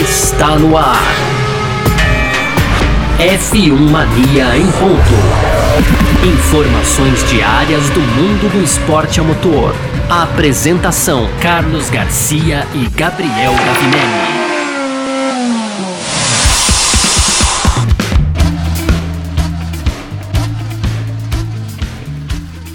está no ar. F1 Mania em ponto. Informações diárias do mundo do esporte a motor. A apresentação: Carlos Garcia e Gabriel Gavinelli.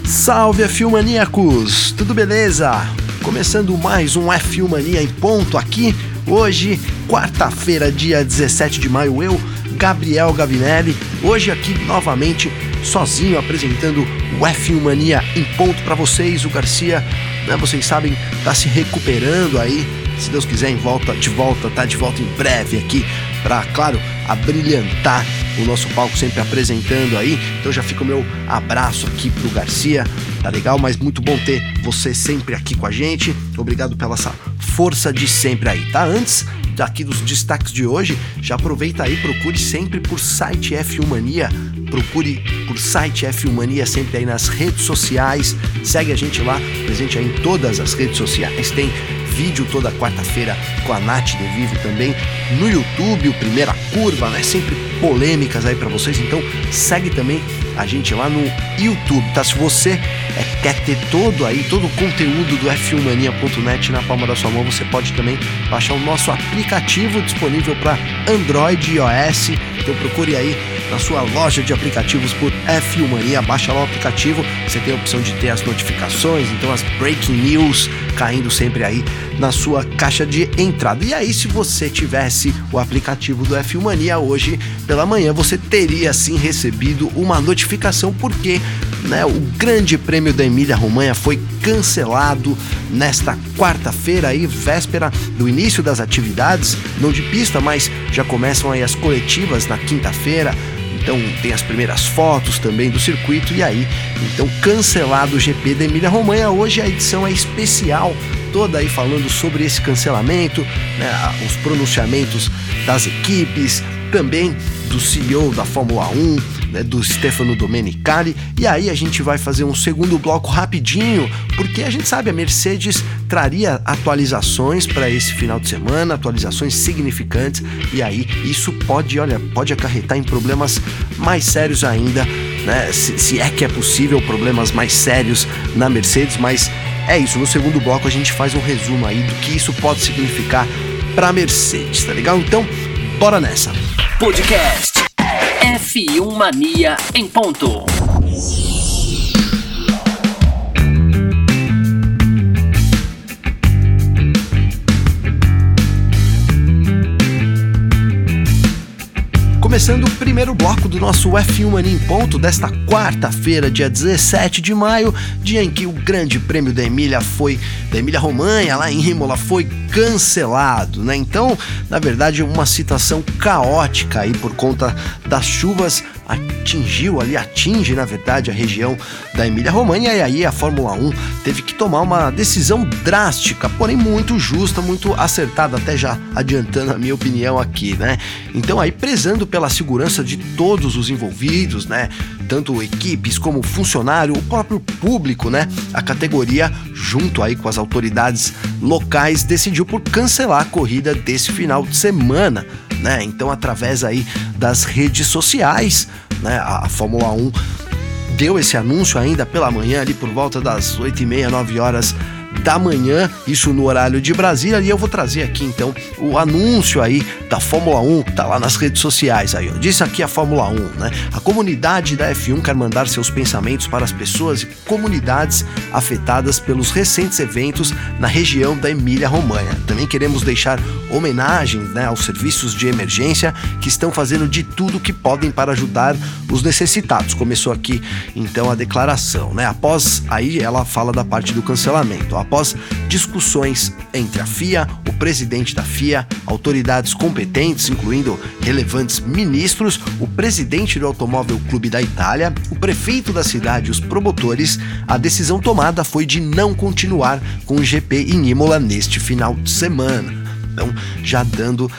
Salve F1 Maníacos! Tudo beleza? Começando mais um F1 Mania em ponto aqui. Hoje, quarta-feira, dia 17 de maio, eu, Gabriel Gavinelli, hoje aqui novamente sozinho apresentando o F1 Mania em ponto para vocês. O Garcia, né, vocês sabem, tá se recuperando aí. Se Deus quiser, em volta, de volta, tá de volta em breve aqui para, claro, abrilhantar o nosso palco sempre apresentando aí. Então já fica o meu abraço aqui pro Garcia, tá legal? Mas muito bom ter você sempre aqui com a gente. Obrigado pela essa força de sempre aí, tá? Antes daqui dos destaques de hoje, já aproveita aí, procure sempre por site F1 Mania, procure por site F1 Mania sempre aí nas redes sociais, segue a gente lá, presente aí em todas as redes sociais, tem vídeo toda quarta-feira com a Nath De Vivo também no YouTube, o Primeira Curva, né? Sempre polêmicas aí para vocês, então segue também a gente lá no YouTube, tá? Se você é, quer ter todo aí, todo o conteúdo do f1mania.net na palma da sua mão, você pode também baixar o nosso aplicativo disponível para Android e iOS. Então procure aí na sua loja de aplicativos por F1 Mania, baixa lá o aplicativo, você tem a opção de ter as notificações, então as breaking news caindo sempre aí na sua caixa de entrada. E aí, se você tivesse o aplicativo do F1 Mania hoje pela manhã, você teria sim recebido uma notificação porque né, o Grande Prêmio da Emília Romanha foi cancelado nesta quarta-feira aí, véspera do início das atividades, não de pista, mas já começam aí as coletivas na quinta-feira. Então tem as primeiras fotos também do circuito e aí, então cancelado o GP da Emília Romanha. Hoje a edição é especial, toda aí falando sobre esse cancelamento, né, os pronunciamentos das equipes, também do CEO da Fórmula 1, né, do Stefano Domenicali. E aí a gente vai fazer um segundo bloco rapidinho, porque a gente sabe a Mercedes traria atualizações para esse final de semana, atualizações significantes, e aí isso pode, olha, pode acarretar em problemas mais sérios ainda, né? Se, se é que é possível, problemas mais sérios na Mercedes, mas é isso. No segundo bloco a gente faz um resumo aí do que isso pode significar para Mercedes, tá legal? Então, bora nessa. Podcast F1 Mania em ponto. Começando o primeiro bloco do nosso F1 Mania em ponto desta quarta-feira, dia 17 de maio, dia em que o Grande Prêmio da Emília foi da Emília Romanha lá em Imola foi cancelado, né? Então, na verdade, uma situação caótica aí por conta das chuvas atingiu ali, atinge na verdade a região da Emília-Romanha e aí a Fórmula 1 teve que tomar uma decisão drástica, porém muito justa, muito acertada, até já adiantando a minha opinião aqui, né? Então aí prezando pela segurança de todos os envolvidos, né? Tanto equipes como funcionário, o próprio público, né? A categoria junto aí com as autoridades locais decidiu por cancelar a corrida desse final de semana né? Então, através aí das redes sociais, né? A, Fórmula 1 deu esse anúncio ainda pela manhã, ali por volta das 8 e meia, 9 horas da manhã, isso no horário de Brasília, e eu vou trazer aqui então o anúncio aí da Fórmula 1, que tá lá nas redes sociais aí, ó. Disse aqui a Fórmula 1, né? A comunidade da F1 quer mandar seus pensamentos para as pessoas e comunidades afetadas pelos recentes eventos na região da Emília-Romanha. Também queremos deixar homenagem né, aos serviços de emergência que estão fazendo de tudo que podem para ajudar os necessitados. Começou aqui então a declaração, né? Após aí ela fala da parte do cancelamento após discussões entre a FIA, o presidente da FIA, autoridades competentes, incluindo relevantes ministros, o presidente do Automóvel Clube da Itália, o prefeito da cidade e os promotores, a decisão tomada foi de não continuar com o GP em Imola neste final de semana. Então, já dando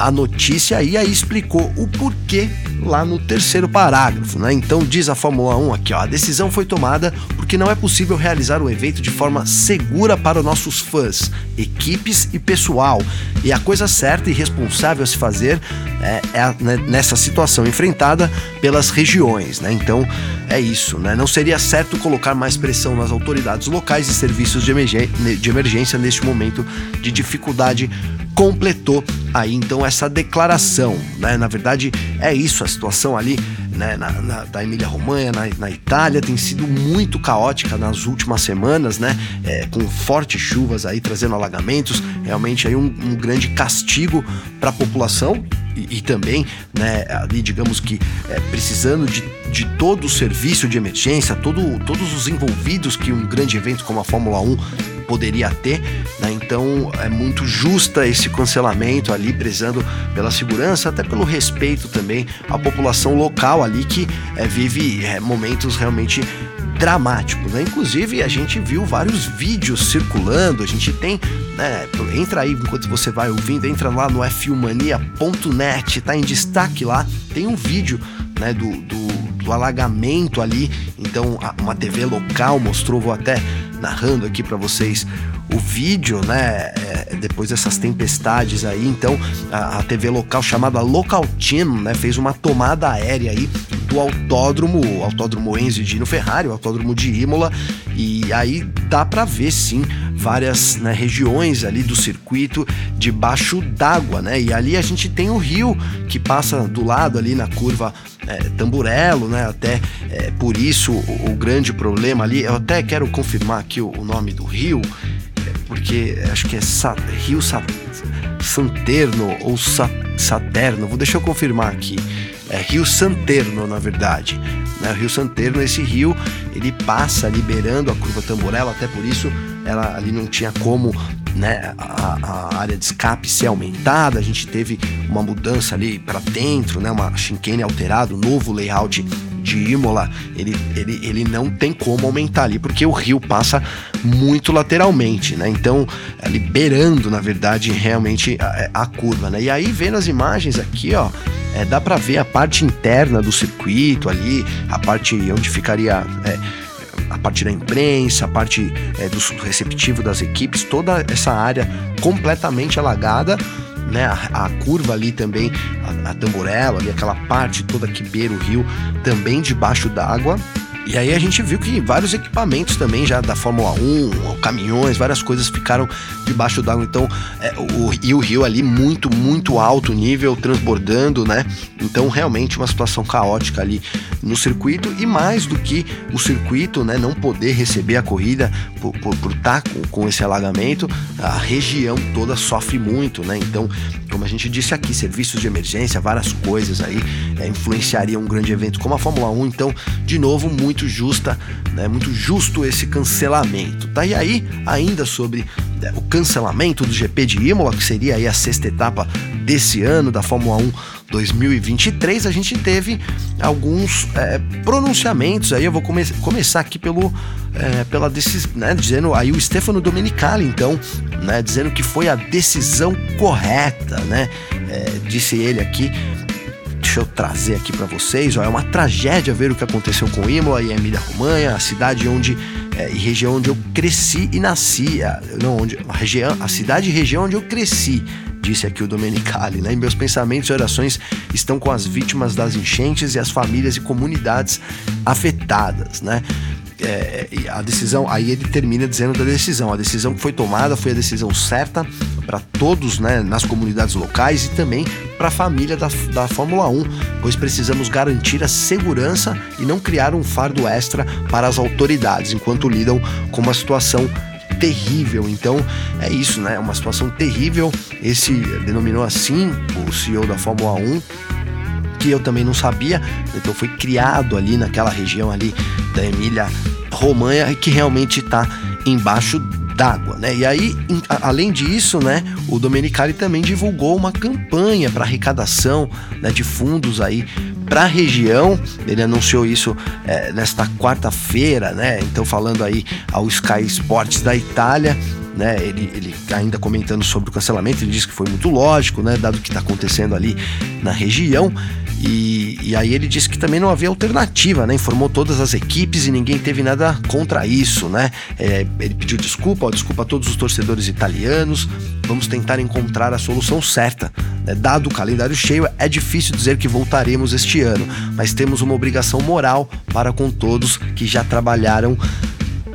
a notícia e aí explicou o porquê lá no terceiro parágrafo, né? Então diz a Fórmula 1 aqui, ó, a decisão foi tomada porque não é possível realizar o evento de forma segura para os nossos fãs, equipes e pessoal. E a coisa certa e responsável a se fazer é, é né, nessa situação enfrentada pelas regiões, né? Então é isso, né? Não seria certo colocar mais pressão nas autoridades locais e serviços de, de emergência neste momento de dificuldade completou aí então essa declaração, né? Na verdade é isso, a situação ali né, na, na, da Emília Romanha, na, na, Itália, tem sido muito caótica nas últimas semanas, né? É, com fortes chuvas aí trazendo alagamentos, realmente aí um, um grande castigo para a população e, e, também, né, ali digamos que é, precisando de, de todo o serviço de emergência, todo, todos os envolvidos que um grande evento como a Fórmula 1 poderia ter, né? Então é muito justa esse cancelamento ali, prezando pela segurança, até pelo respeito também à população local ali que é, vive é, momentos realmente dramáticos, né? Inclusive a gente viu vários vídeos circulando, a gente tem, né? Entra aí enquanto você vai ouvindo, entra lá no fumania.net, tá em destaque lá, tem um vídeo, né? Do, do, do alagamento ali, então uma TV local mostrou, vou até narrando aqui para vocês o vídeo, né? É, depois dessas tempestades aí, então a, a, TV local chamada Local Team, né? Fez uma tomada aérea aí do autódromo, o autódromo Enzo Dino Ferrari, o autódromo de Imola, e aí dá para ver sim várias né, regiões ali do circuito debaixo d'água, né? E ali a gente tem o rio que passa do lado ali na curva é, Tamburello, né? Até é, por isso o, o, grande problema ali. Eu até quero confirmar aqui o, o nome do rio, é, porque acho que é Sa Rio Sa Santerno ou Sa Saterno. Vou deixar eu confirmar aqui. É Rio Santerno, na verdade. Né? O Rio Santerno, esse rio, ele passa liberando a curva Tamburello, até por isso ela ali não tinha como né, a, a, área de escape ser aumentada, a gente teve uma mudança ali para dentro, né, uma chicane alterada, um novo layout de Imola, ele, ele, ele não tem como aumentar ali, porque o rio passa muito lateralmente, né? Então, é, liberando, na verdade, realmente a, a curva, né? E aí, vendo as imagens aqui, ó, é, dá para ver a parte interna do circuito ali, a parte onde ficaria. É, a parte da imprensa, a parte é, do receptivo das equipes, toda essa área completamente alagada, né? A, a curva ali também, a, a tamborela ali, aquela parte toda que beira o rio, também debaixo d'água. E aí a gente viu que vários equipamentos também já da Fórmula 1, caminhões, várias coisas ficaram debaixo d'água. Então, é, o, e o rio ali muito, muito alto nível, transbordando, né? Então, realmente uma situação caótica ali no circuito. E mais do que o circuito, né, não poder receber a corrida por, por, por estar tá com, com esse alagamento, a região toda sofre muito, né? Então, como a gente disse aqui, serviços de emergência, várias coisas aí é, influenciariam um grande evento como a Fórmula 1. Então, de novo, muito justa, né, muito justo esse cancelamento. Tá? E aí, ainda sobre né, o cancelamento do GP de Imola, que seria aí a sexta etapa desse ano da Fórmula 1 2023, a gente teve alguns é, pronunciamentos. Aí eu vou come começar aqui pelo é, pela decisão, né, dizendo aí o Stefano Domenicali, então, né, dizendo que foi a decisão correta, né, é, disse ele aqui deixa eu trazer aqui para vocês. Ó, é uma tragédia ver o que aconteceu com Imola e Emília Romanha, a cidade onde é, e região onde eu cresci e nasci, não onde a região, a cidade e região onde eu cresci. Disse aqui o Domenicali, né? meus pensamentos e orações estão com as vítimas das enchentes e as famílias e comunidades afetadas, né? É, a decisão, aí ele termina dizendo da decisão. A decisão que foi tomada foi a decisão certa para todos né, nas comunidades locais e também para a família da, da Fórmula 1, pois precisamos garantir a segurança e não criar um fardo extra para as autoridades enquanto lidam com uma situação terrível. Então é isso, né? É uma situação terrível. Esse denominou assim o CEO da Fórmula 1 que eu também não sabia. Então foi criado ali naquela região ali da Emília Romanha que realmente está embaixo d'água, né? E aí, além disso, né, o Domenicali também divulgou uma campanha para arrecadação né, de fundos aí para a região. Ele anunciou isso é, nesta quarta-feira, né? Então falando aí ao Sky Sports da Itália. Né, ele, ele ainda comentando sobre o cancelamento, ele disse que foi muito lógico, né, dado o que está acontecendo ali na região. E, e, aí ele disse que também não havia alternativa, né? Informou todas as equipes e ninguém teve nada contra isso, né? É, ele pediu desculpa, ó, desculpa a todos os torcedores italianos. Vamos tentar encontrar a solução certa. Né? Dado o calendário cheio, é difícil dizer que voltaremos este ano, mas temos uma obrigação moral para com todos que já trabalharam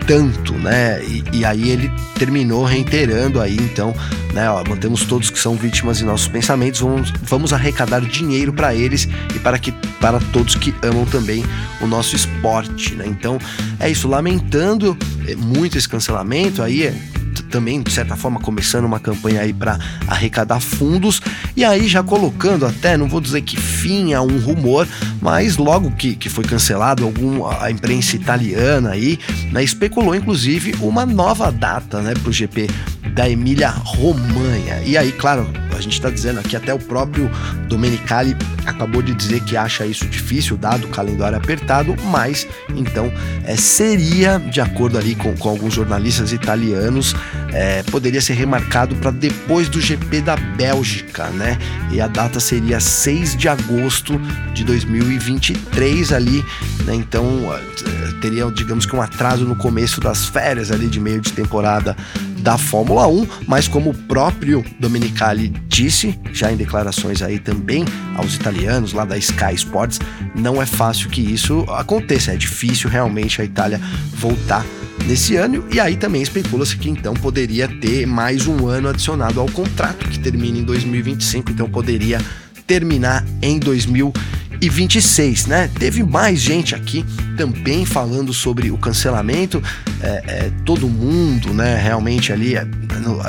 tanto, né? E, e, aí ele terminou reiterando aí, então, né? Ó, mantemos todos que são vítimas em nossos pensamentos, vamos, vamos arrecadar dinheiro para eles e para que para todos que amam também o nosso esporte, né? Então é isso, lamentando é, muito esse cancelamento aí. Também, de certa forma, começando uma campanha aí para arrecadar fundos. E aí, já colocando até, não vou dizer que fim a um rumor, mas logo que, que foi cancelado, algum, a imprensa italiana aí né, especulou, inclusive, uma nova data né, para o GP da Emília Romanha. E aí, claro, a gente está dizendo aqui, até o próprio Domenicali acabou de dizer que acha isso difícil, dado o calendário apertado, mas então é, seria, de acordo ali com, com alguns jornalistas italianos, é, poderia ser remarcado para depois do GP da Bélgica, né? E a data seria 6 de agosto de 2023 ali, né? Então é, teria, digamos que um atraso no começo das férias ali de meio de temporada da Fórmula 1, mas como o próprio Domenicali disse, já em declarações aí também aos italianos lá da Sky Sports, não é fácil que isso aconteça, é difícil realmente a Itália voltar nesse ano. E aí também especula-se que então poderia ter mais um ano adicionado ao contrato que termina em 2025, então poderia terminar em 2025 e 26, né? Teve mais gente aqui também falando sobre o cancelamento. É, é, todo mundo, né? Realmente ali, é,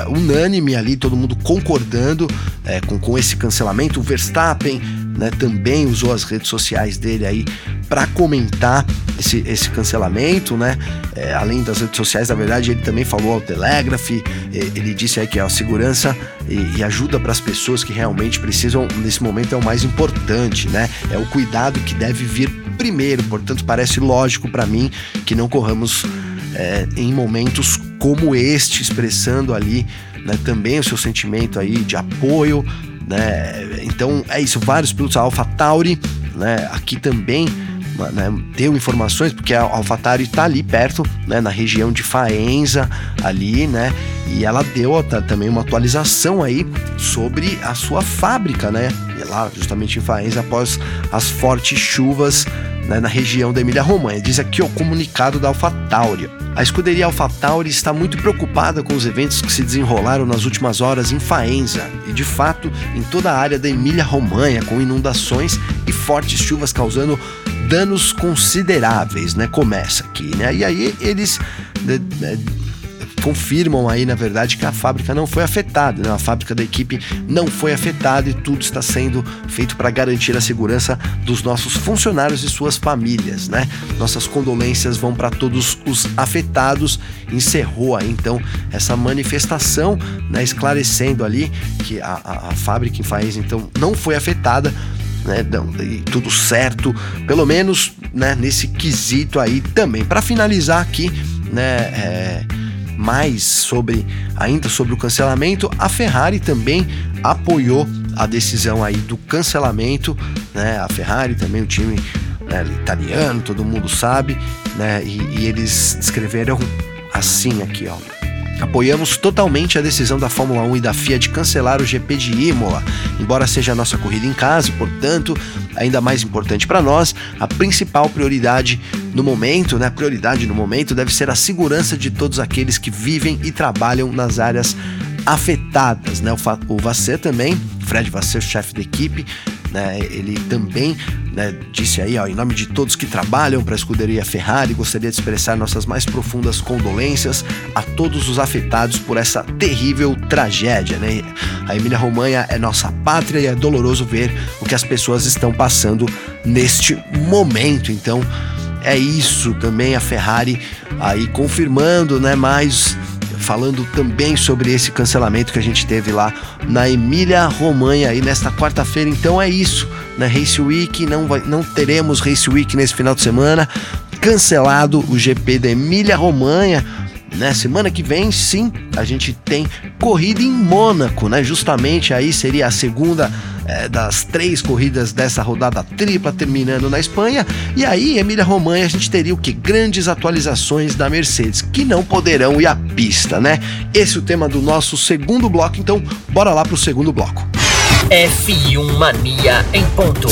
unânime ali, todo mundo concordando é, com, com esse cancelamento. O Verstappen né, também usou as redes sociais dele aí para comentar esse, esse cancelamento, né? É, além das redes sociais, na verdade, ele também falou ao Telegraph, ele disse aí que a segurança e, e ajuda para as pessoas que realmente precisam nesse momento é o mais importante, né? É o cuidado que deve vir primeiro. Portanto, parece lógico para mim que não corramos é, em momentos como este, expressando ali né, também o seu sentimento aí de apoio, né? Então é isso, vários pilotos, a AlphaTauri, né? Aqui também né, deu informações, porque a AlphaTauri está ali perto, né, na região de Faenza, ali, né, e ela deu também uma atualização aí sobre a sua fábrica, né, lá justamente em Faenza, após as fortes chuvas né, na região da Emília-Romanha. Diz aqui o comunicado da AlphaTauri. A escuderia AlphaTauri está muito preocupada com os eventos que se desenrolaram nas últimas horas em Faenza e, de fato, em toda a área da Emília-Romanha, com inundações e fortes chuvas causando danos consideráveis, né? Começa aqui, né? E aí eles né, né, confirmam aí, na verdade, que a fábrica não foi afetada, né? a fábrica da equipe não foi afetada e tudo está sendo feito para garantir a segurança dos nossos funcionários e suas famílias, né? Nossas condolências vão para todos os afetados. Encerrou aí então essa manifestação, né? Esclarecendo ali que a, a, a fábrica em Faís então não foi afetada, né? tudo certo, pelo menos né, nesse quesito aí também. Para finalizar aqui, né? É, mais sobre ainda sobre o cancelamento, a Ferrari também apoiou a decisão aí do cancelamento, né? A Ferrari também o time né, italiano, todo mundo sabe, né? E, e eles escreveram assim aqui, ó. Apoiamos totalmente a decisão da Fórmula 1 e da FIA de cancelar o GP de Imola. Embora seja a nossa corrida em casa portanto, ainda mais importante para nós, a principal prioridade no momento, né, prioridade no momento deve ser a segurança de todos aqueles que vivem e trabalham nas áreas afetadas, né? O, o Vasser também, Fred Vasser, chefe da equipe, né? Ele também né, disse aí, ó, em nome de todos que trabalham para a escuderia Ferrari, gostaria de expressar nossas mais profundas condolências a todos os afetados por essa terrível tragédia, né? A Emília Romanha é nossa pátria e é doloroso ver o que as pessoas estão passando neste momento. Então, é isso também a Ferrari aí confirmando, né, mais falando também sobre esse cancelamento que a gente teve lá na Emília Romanha aí nesta quarta-feira. Então é isso, na né? Race Week não vai, não teremos Race Week nesse final de semana. Cancelado o GP da Emília Romanha. Né? Semana que vem, sim, a gente tem corrida em Mônaco, né? Justamente aí seria a segunda é, das três corridas dessa rodada tripla terminando na Espanha. E aí, Emília Romanha, a gente teria o que? Grandes atualizações da Mercedes, que não poderão ir à pista, né? Esse é o tema do nosso segundo bloco, então bora lá pro segundo bloco. F1 Mania em ponto.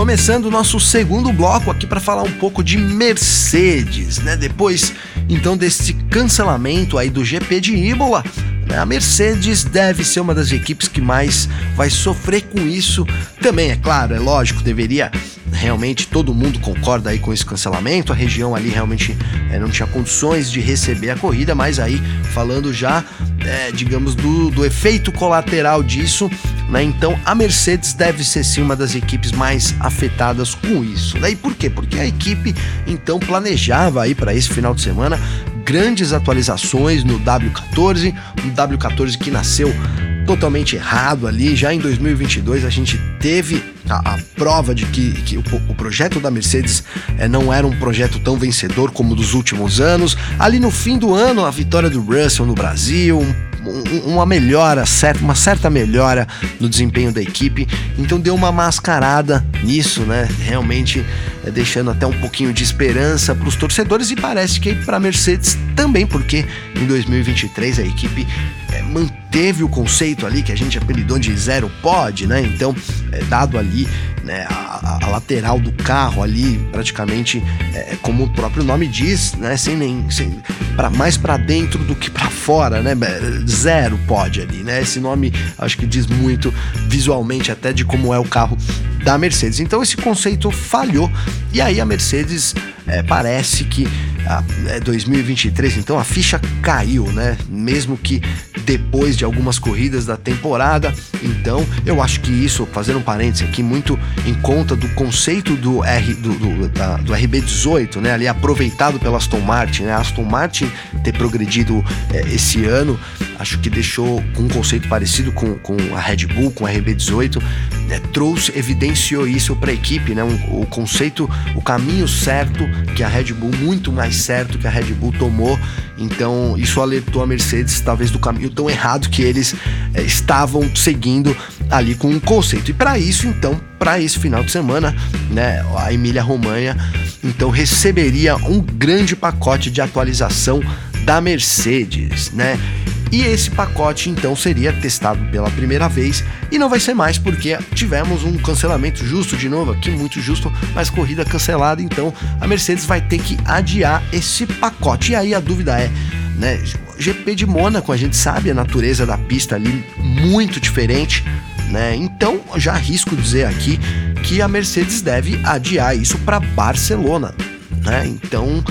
Começando o nosso segundo bloco aqui para falar um pouco de Mercedes, né? Depois então desse cancelamento aí do GP de Imola, né? a Mercedes deve ser uma das equipes que mais vai sofrer com isso. Também é claro, é lógico, deveria realmente todo mundo concorda aí com esse cancelamento. A região ali realmente é, não tinha condições de receber a corrida, mas aí falando já, é, digamos, do, do efeito colateral disso, né? Então a Mercedes deve ser sim uma das equipes mais afetadas com isso. Né? E por quê? Porque a equipe então planejava aí para esse final de semana grandes atualizações no W14, um W14 que nasceu totalmente errado ali. Já em 2022 a gente teve a, a prova de que, que o, o, projeto da Mercedes é, não era um projeto tão vencedor como dos últimos anos. Ali no fim do ano, a vitória do Russell no Brasil, um, uma melhora, uma certa melhora no desempenho da equipe. Então deu uma mascarada nisso, né? Realmente é, deixando até um pouquinho de esperança para os torcedores e parece que para a Mercedes também, porque em 2023 a equipe é, manteve o conceito ali que a gente apelidou de zero pod, né? Então, é, dado ali né, a, a, lateral do carro ali, praticamente é, como o próprio nome diz, né? Sem nem sem, pra, mais para dentro do que para fora, né? Zero pod ali, né? Esse nome acho que diz muito visualmente até de como é o carro da Mercedes. Então esse conceito falhou e aí a Mercedes é, parece que a, é 2023, então a ficha caiu, né? Mesmo que depois de algumas corridas da temporada. Então, eu acho que isso, fazendo um parênteses aqui, muito em conta do conceito do, R, do, do, da, do RB18, né? Ali aproveitado pela Aston Martin, né? A Aston Martin ter progredido é, esse ano, acho que deixou um conceito parecido com, com a Red Bull, com a RB18, né? trouxe, evidenciou isso para a equipe, né? Um, o conceito, o caminho certo que a Red Bull, muito mais certo que a Red Bull tomou. Então, isso alertou a Mercedes, talvez, do caminho tão errado que eles é, estavam seguindo ali com um conceito. E para isso, então, para esse final de semana, né, a Emília Romanha então receberia um grande pacote de atualização da Mercedes, né? E esse pacote então seria testado pela primeira vez e não vai ser mais porque tivemos um cancelamento justo de novo aqui, muito justo, mas corrida cancelada, então a Mercedes vai ter que adiar esse pacote. E aí a dúvida é, né, GP de Mônaco, a gente sabe a natureza da pista ali muito diferente, né? Então, já arrisco dizer aqui que a Mercedes deve adiar isso para Barcelona, né? Então,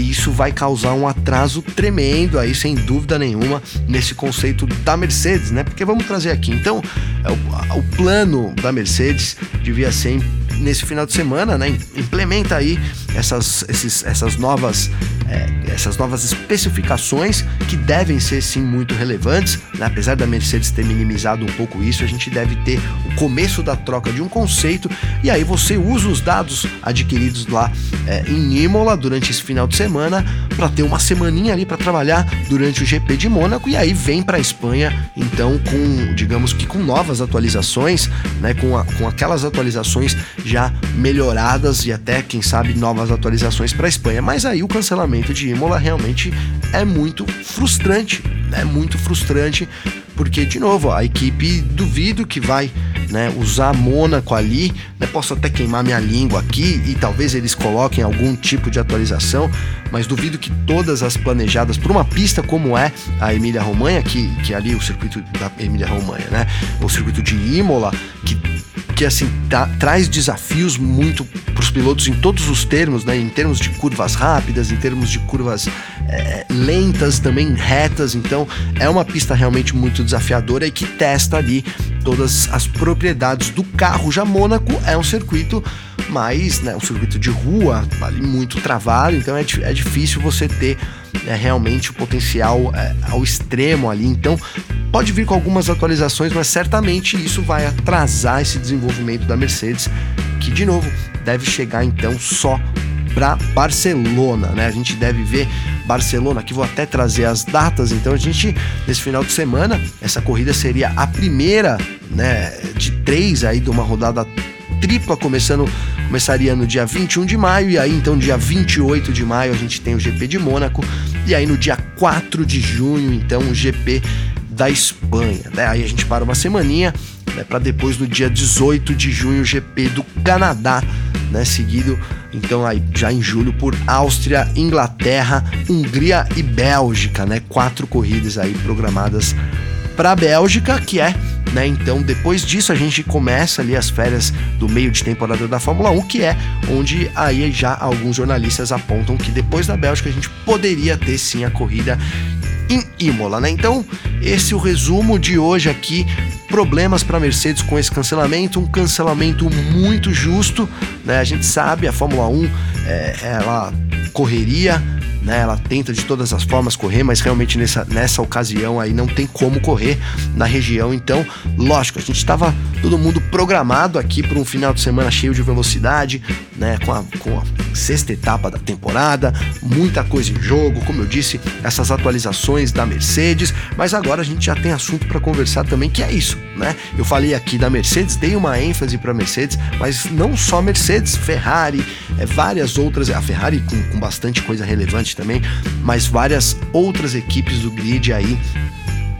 isso vai causar um atraso tremendo aí, sem dúvida nenhuma, nesse conceito da Mercedes, né? Porque vamos trazer aqui, então, é o, o plano da Mercedes devia ser nesse final de semana, né? Implementa aí essas, esses, essas novas é, essas novas especificações que devem ser sim muito relevantes, né? apesar da Mercedes ter minimizado um pouco isso, a gente deve ter o começo da troca de um conceito e aí você usa os dados adquiridos lá é, em Imola durante esse final de semana para ter uma semaninha ali para trabalhar durante o GP de Mônaco e aí vem para a Espanha então com digamos que com novas atualizações, né? com, a, com aquelas atualizações já melhoradas e até quem sabe novas atualizações para a Espanha, mas aí o cancelamento de Imola realmente é muito frustrante, é muito frustrante, porque, de novo, a equipe duvido que vai né, usar Mônaco ali, né, posso até queimar minha língua aqui e talvez eles coloquem algum tipo de atualização, mas duvido que todas as planejadas por uma pista como é a Emília Romanha, que, que é ali o circuito da Emília Romanha, né, o circuito de Imola, que que assim tá, traz desafios muito para os pilotos em todos os termos, né? Em termos de curvas rápidas, em termos de curvas é, lentas, também retas. Então é uma pista realmente muito desafiadora e que testa ali todas as propriedades do carro. Já Mônaco é um circuito mais, né, um circuito de rua, ali muito travado, então é, é difícil você ter é, realmente o potencial é, ao extremo ali. Então pode vir com algumas atualizações, mas certamente isso vai atrasar esse desenvolvimento da Mercedes que de novo deve chegar então só para Barcelona, né? A gente deve ver Barcelona, aqui vou até trazer as datas, então a gente, nesse final de semana, essa corrida seria a primeira, né, de três aí de uma rodada tripla começando começaria no dia 21 de maio e aí então dia 28 de maio a gente tem o GP de Mônaco e aí no dia 4 de junho então o GP da Espanha, né? Aí a gente para uma semaninha né, para depois no dia 18 de junho o GP do Canadá, né, seguido então aí já em julho por Áustria, Inglaterra, Hungria e Bélgica, né? Quatro corridas aí programadas para a Bélgica, que é, né? Então depois disso a gente começa ali as férias do meio de temporada da Fórmula 1, que é onde aí já alguns jornalistas apontam que depois da Bélgica a gente poderia ter sim a corrida em Imola, né? Então, esse é o resumo de hoje aqui. Problemas para Mercedes com esse cancelamento, um cancelamento muito justo, né? A gente sabe, a Fórmula 1 é, ela correria né? Ela tenta de todas as formas correr, mas realmente nessa, nessa ocasião aí não tem como correr na região. Então, lógico, a gente estava todo mundo programado aqui para um final de semana cheio de velocidade, né? Com a, com a sexta etapa da temporada, muita coisa em jogo, como eu disse, essas atualizações da Mercedes, mas agora a gente já tem assunto para conversar também, que é isso, né? Eu falei aqui da Mercedes, dei uma ênfase para Mercedes, mas não só Mercedes, Ferrari, é, várias outras, a Ferrari com, com bastante coisa relevante também, mas várias outras equipes do grid aí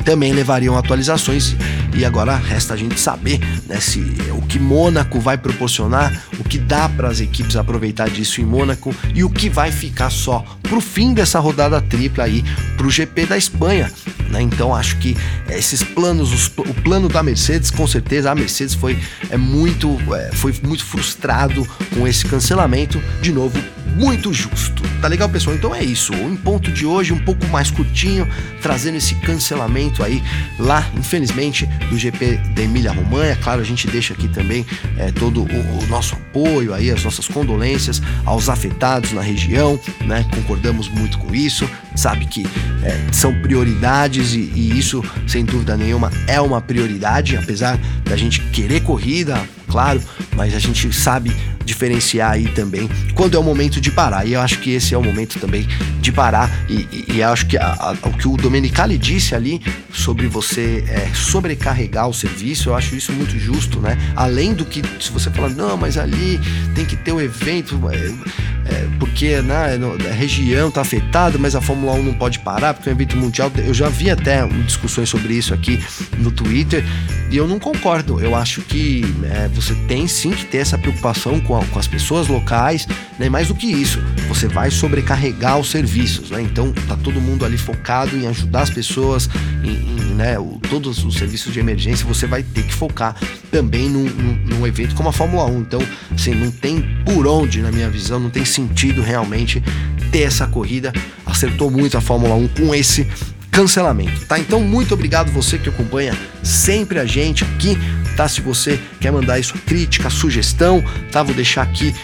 também levariam atualizações e agora resta a gente saber né, se o que Mônaco vai proporcionar, o que dá para as equipes aproveitar disso em Mônaco e o que vai ficar só para o fim dessa rodada tripla aí para o GP da Espanha. Né? Então acho que esses planos, os, o plano da Mercedes, com certeza a Mercedes foi é muito, é, foi muito frustrado com esse cancelamento. De novo, muito justo. Tá legal, pessoal? Então é isso. O ponto de hoje, um pouco mais curtinho, trazendo esse cancelamento aí lá, infelizmente, do GP da Emília Romanha. Claro, a gente deixa aqui também é, todo o, o, nosso apoio aí, as nossas condolências aos afetados na região, né? Concordamos muito com isso. Sabe que é, são prioridades e, e isso, sem dúvida nenhuma, é uma prioridade, apesar da gente querer corrida, claro, mas a gente sabe diferenciar aí também quando é o momento de parar. E eu acho que esse é o momento também de parar. E, e, e acho que a, a, o que o Domenicali disse ali sobre você é, sobrecarregar o serviço, eu acho isso muito justo, né? Além do que, se você falar, não, mas ali tem que ter o evento, é, é, porque né, a região está afetada, mas a Fórmula 1 não pode parar, porque é um evento mundial. Eu já vi até discussões sobre isso aqui no Twitter e eu não concordo. Eu acho que é, você tem sim que ter essa preocupação com, a, com as pessoas locais, né? Mais do que isso, você vai sobrecarregar os serviços, né? Então tá todo mundo ali focado em ajudar as pessoas, em, em né, o, todos os serviços de emergência, você vai ter que focar também num, num, num, evento como a Fórmula 1. Então, assim, não tem por onde, na minha visão, não tem sentido realmente ter essa corrida. Acertou muito a Fórmula 1 com esse cancelamento, tá? Então, muito obrigado você que acompanha sempre a gente aqui, tá? Se você quer mandar sua crítica, sugestão, tá? Vou deixar aqui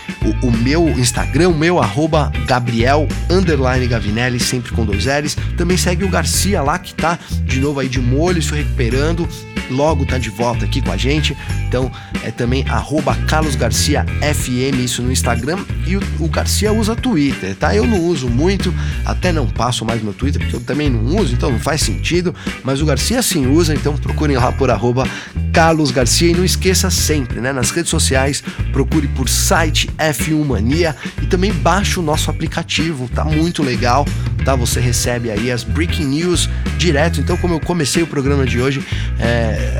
o, o meu Instagram, o meu arroba Gabriel Gavinelli, sempre com dois L's. Também segue o Garcia lá que tá de novo aí de molho, se recuperando logo tá de volta aqui com a gente. Então é também arroba Carlos Garcia FM, isso no Instagram. E o, o, Garcia usa Twitter, tá? Eu não uso muito, até não passo mais meu Twitter, porque eu também não uso, então não faz sentido. Mas o Garcia sim usa, então procurem lá por arroba Carlos Garcia. E não esqueça sempre, né? Nas redes sociais, procure por site F1 Mania e também baixe o nosso aplicativo, tá muito legal, tá? Você recebe aí as breaking news direto. Então, como eu comecei o programa de hoje,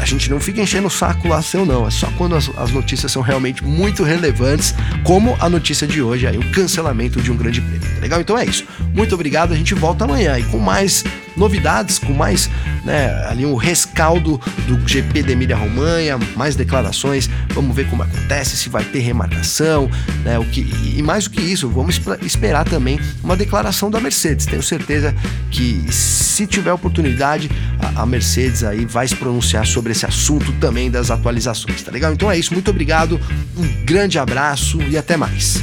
a gente não fica enchendo o saco lá seu, não. É só quando as, as notícias são realmente muito relevantes, como a notícia de hoje aí, o cancelamento de um grande prêmio. Tá legal? Então é isso. Muito obrigado. A gente volta amanhã e com mais novidades, com mais né, ali um rescaldo do GP de Emília Romanha, mais declarações. Vamos ver como acontece, se vai ter remarcação, né, o que, e mais do que isso, vamos esperar também uma declaração da Mercedes. Tenho certeza que se tiver oportunidade, a, a Mercedes aí vai se pronunciar sobre esse assunto também das atualizações, tá legal? Então é isso, muito obrigado, um grande abraço e até mais.